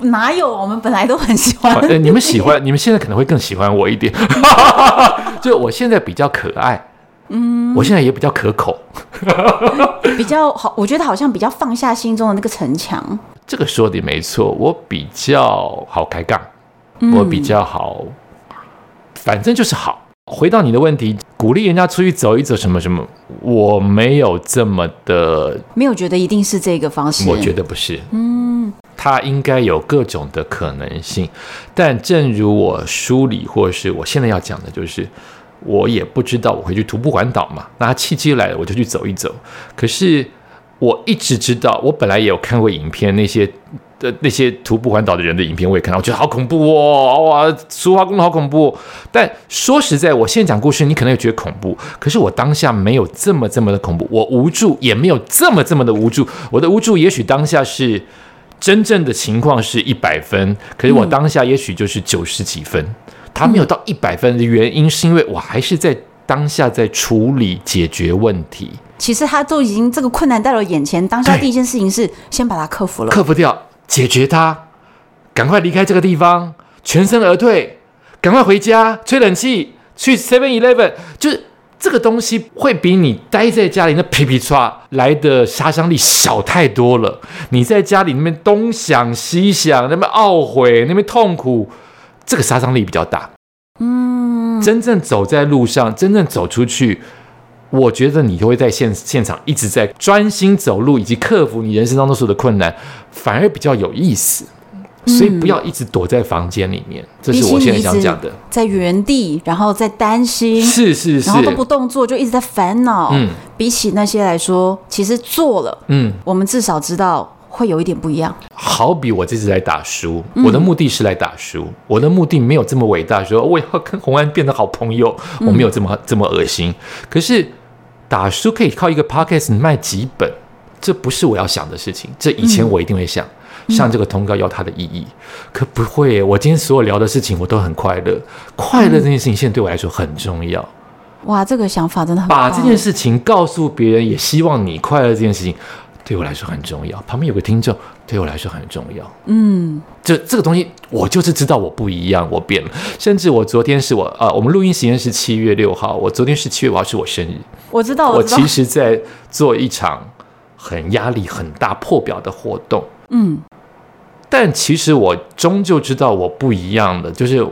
哪有？我们本来都很喜欢。呃，你们喜欢，你们现在可能会更喜欢我一点。就我现在比较可爱，嗯，我现在也比较可口，比较好。我觉得好像比较放下心中的那个城墙。这个说的没错，我比较好开杠，我比较好，反正就是好。回到你的问题，鼓励人家出去走一走，什么什么，我没有这么的，没有觉得一定是这个方式。我觉得不是，嗯。它应该有各种的可能性，但正如我梳理，或者是我现在要讲的，就是我也不知道我会去徒步环岛嘛。那契机来了，我就去走一走。可是我一直知道，我本来也有看过影片，那些的那些徒步环岛的人的影片，我也看到，我觉得好恐怖哦，哇，苏花公路好恐怖。但说实在，我现在讲故事，你可能也觉得恐怖，可是我当下没有这么这么的恐怖，我无助也没有这么这么的无助。我的无助也许当下是。真正的情况是一百分，可是我当下也许就是九十几分。他没有到一百分的原因，是因为我还是在当下在处理解决问题。其实他都已经这个困难到了眼前，当下第一件事情是先把它克服了，克服掉，解决它，赶快离开这个地方，全身而退，赶快回家吹冷气，去 Seven Eleven，就是。这个东西会比你待在家里那皮皮剉来的杀伤力小太多了。你在家里那边东想西想，那边懊悔，那边痛苦，这个杀伤力比较大。嗯，真正走在路上，真正走出去，我觉得你就会在现现场一直在专心走路，以及克服你人生当中所有的困难，反而比较有意思。所以不要一直躲在房间里面，这是我现在想讲的。在原地，然后在担心，是是是，然后都不动作，就一直在烦恼。嗯，比起那些来说，其实做了，嗯，我们至少知道会有一点不一样。好比我这次来打书，我的目的是来打书，我的目的没有这么伟大，说我要跟洪安变得好朋友，我没有这么这么恶心。可是打书可以靠一个 podcast 卖几本，这不是我要想的事情。这以前我一定会想。上这个通告要它的意义，可不会。我今天所有聊的事情，我都很快乐。快乐这件事情现在对我来说很重要。哇，这个想法真的很把这件事情告诉别人，也希望你快乐。这件事情对我来说很重要。旁边有个听众，对我来说很重要。嗯，这这个东西，我就是知道我不一样，我变了。甚至我昨天是我啊，我们录音时间是七月六号，我昨天是七月五号是我生日。我知道，我知道。我其实在做一场很压力很大、破表的活动。嗯。但其实我终究知道我不一样的，就是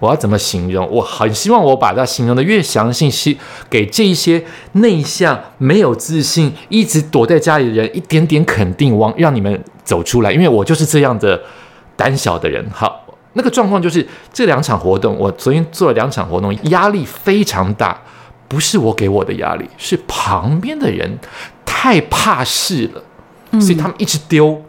我要怎么形容？我很希望我把它形容的越详细，是给这一些内向、没有自信、一直躲在家里的人一点点肯定，往让你们走出来。因为我就是这样的胆小的人。好，那个状况就是这两场活动，我昨天做了两场活动，压力非常大。不是我给我的压力，是旁边的人太怕事了，所以他们一直丢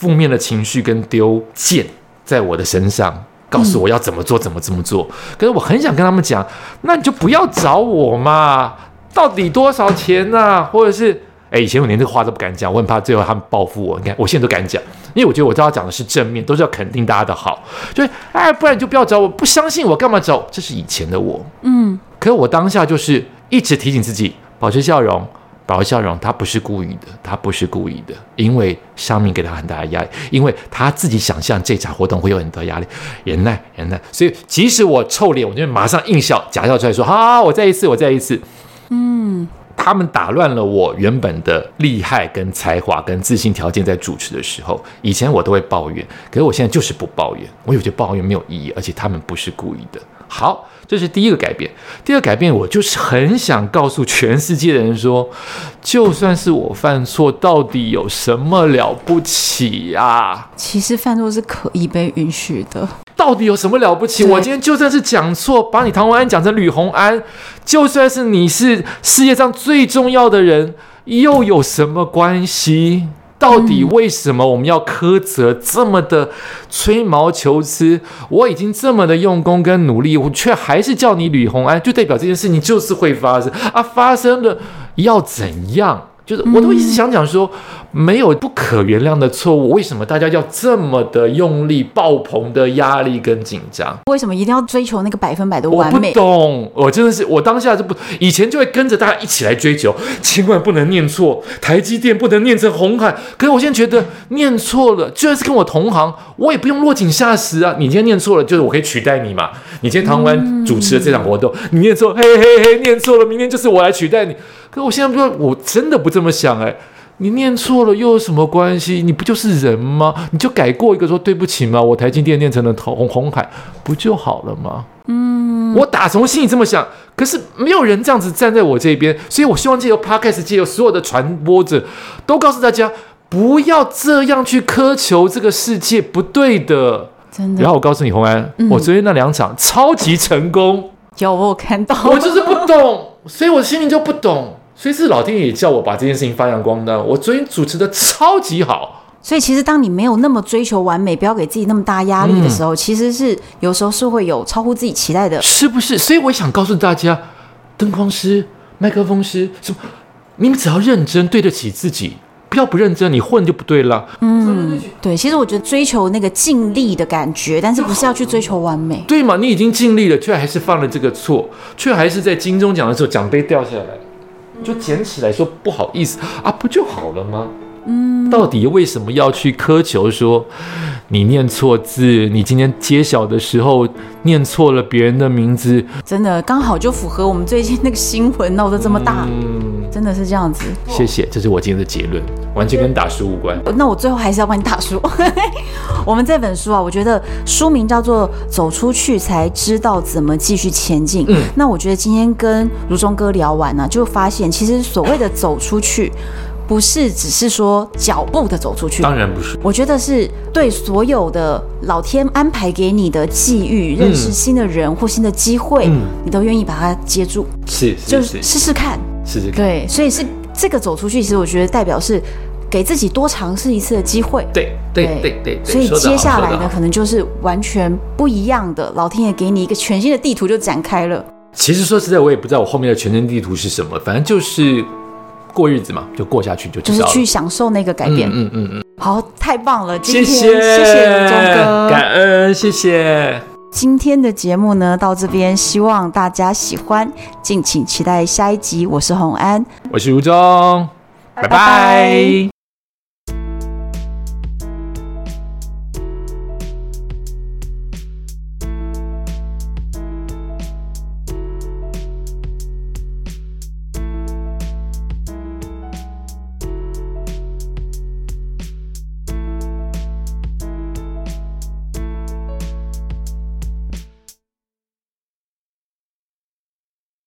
负面的情绪跟丢剑在我的身上，告诉我要怎么做，怎么这么做。可是我很想跟他们讲，那你就不要找我嘛，到底多少钱啊？或者是，哎，以前我连这个话都不敢讲，我很怕最后他们报复我。你看，我现在都敢讲，因为我觉得我知道讲的是正面，都是要肯定大家的好。就是哎，不然你就不要找我，不相信我干嘛找？这是以前的我，嗯。可是我当下就是一直提醒自己保持笑容，保持笑容。他不是故意的，他不是故意的，因为上面给他很大的压力，因为他自己想象这场活动会有很多压力，忍耐，忍耐。所以即使我臭脸，我就马上硬笑，假笑出来说：“好，好，好，我再一次，我再一次。”嗯，他们打乱了我原本的厉害、跟才华、跟自信条件，在主持的时候，以前我都会抱怨，可是我现在就是不抱怨，我有些抱怨没有意义，而且他们不是故意的。好。这是第一个改变。第二个改变，我就是很想告诉全世界的人说，就算是我犯错，到底有什么了不起呀、啊？其实犯错是可以被允许的。到底有什么了不起？我今天就算是讲错，把你唐文安讲成吕红安，就算是你是世界上最重要的人，又有什么关系？到底为什么我们要苛责这么的吹毛求疵？我已经这么的用功跟努力，我却还是叫你吕红安，就代表这件事情就是会发生啊！发生了要怎样？就是我都一直想讲说，没有不可原谅的错误，为什么大家要这么的用力、爆棚的压力跟紧张？为什么一定要追求那个百分百的完美？我不懂，我真的是我当下就不，以前就会跟着大家一起来追求，千万不能念错，台积电不能念成红海。可是我现在觉得念错了，就算是跟我同行，我也不用落井下石啊！你今天念错了，就是我可以取代你嘛？你今天唐湾主持的这场活动，嗯、你念错，嘿嘿嘿，念错了，明天就是我来取代你。可我现在说，我真的不这么想哎。你念错了又有什么关系？你不就是人吗？你就改过一个说对不起嘛？我台积电念成了红红海，不就好了吗？嗯，我打从心里这么想。可是没有人这样子站在我这边，所以我希望借由 Podcast，借由所有的传播者，都告诉大家，不要这样去苛求这个世界，不对的。真的。然后我告诉你，红安，嗯、我昨天那两场超级成功。有我有看到，我就是不懂。所以我心里就不懂，所以是老天爷叫我把这件事情发扬光大。我昨天主持的超级好，所以其实当你没有那么追求完美，不要给自己那么大压力的时候，嗯、其实是有时候是会有超乎自己期待的，是不是？所以我想告诉大家，灯光师、麦克风师，什么，你们只要认真对得起自己。不要不认真，你混就不对了。嗯，对，其实我觉得追求那个尽力的感觉，但是不是要去追求完美？对嘛？你已经尽力了，却还是犯了这个错，却还是在金钟奖的时候奖杯掉下来，就捡起来说不好意思啊，不就好了吗？嗯，到底为什么要去苛求说？你念错字，你今天揭晓的时候念错了别人的名字，真的刚好就符合我们最近那个新闻闹得这么大，嗯，真的是这样子。谢谢，这是我今天的结论，完全跟打书无关。那我最后还是要帮你打书。我们这本书啊，我觉得书名叫做《走出去才知道怎么继续前进》。嗯，那我觉得今天跟如中哥聊完呢，啊，就发现其实所谓的走出去。不是只是说脚步的走出去，当然不是。我觉得是对所有的老天安排给你的际遇，认识新的人或新的机会，嗯、你都愿意把它接住，是，是，就试试看，试试看。对，所以是这个走出去，其实我觉得代表是给自己多尝试一次的机会。对，对，对，对，对。所以接下来呢，可能就是完全不一样的，老天爷给你一个全新的地图就展开了。其实说实在，我也不知道我后面的全新地图是什么，反正就是。过日子嘛，就过下去就知道，就是去享受那个改变。嗯嗯嗯，嗯好，太棒了！今天谢谢谢谢钟哥，感恩谢谢。今天的节目呢，到这边，希望大家喜欢，敬请期待下一集。我是洪安，我是吴中，拜拜。拜拜。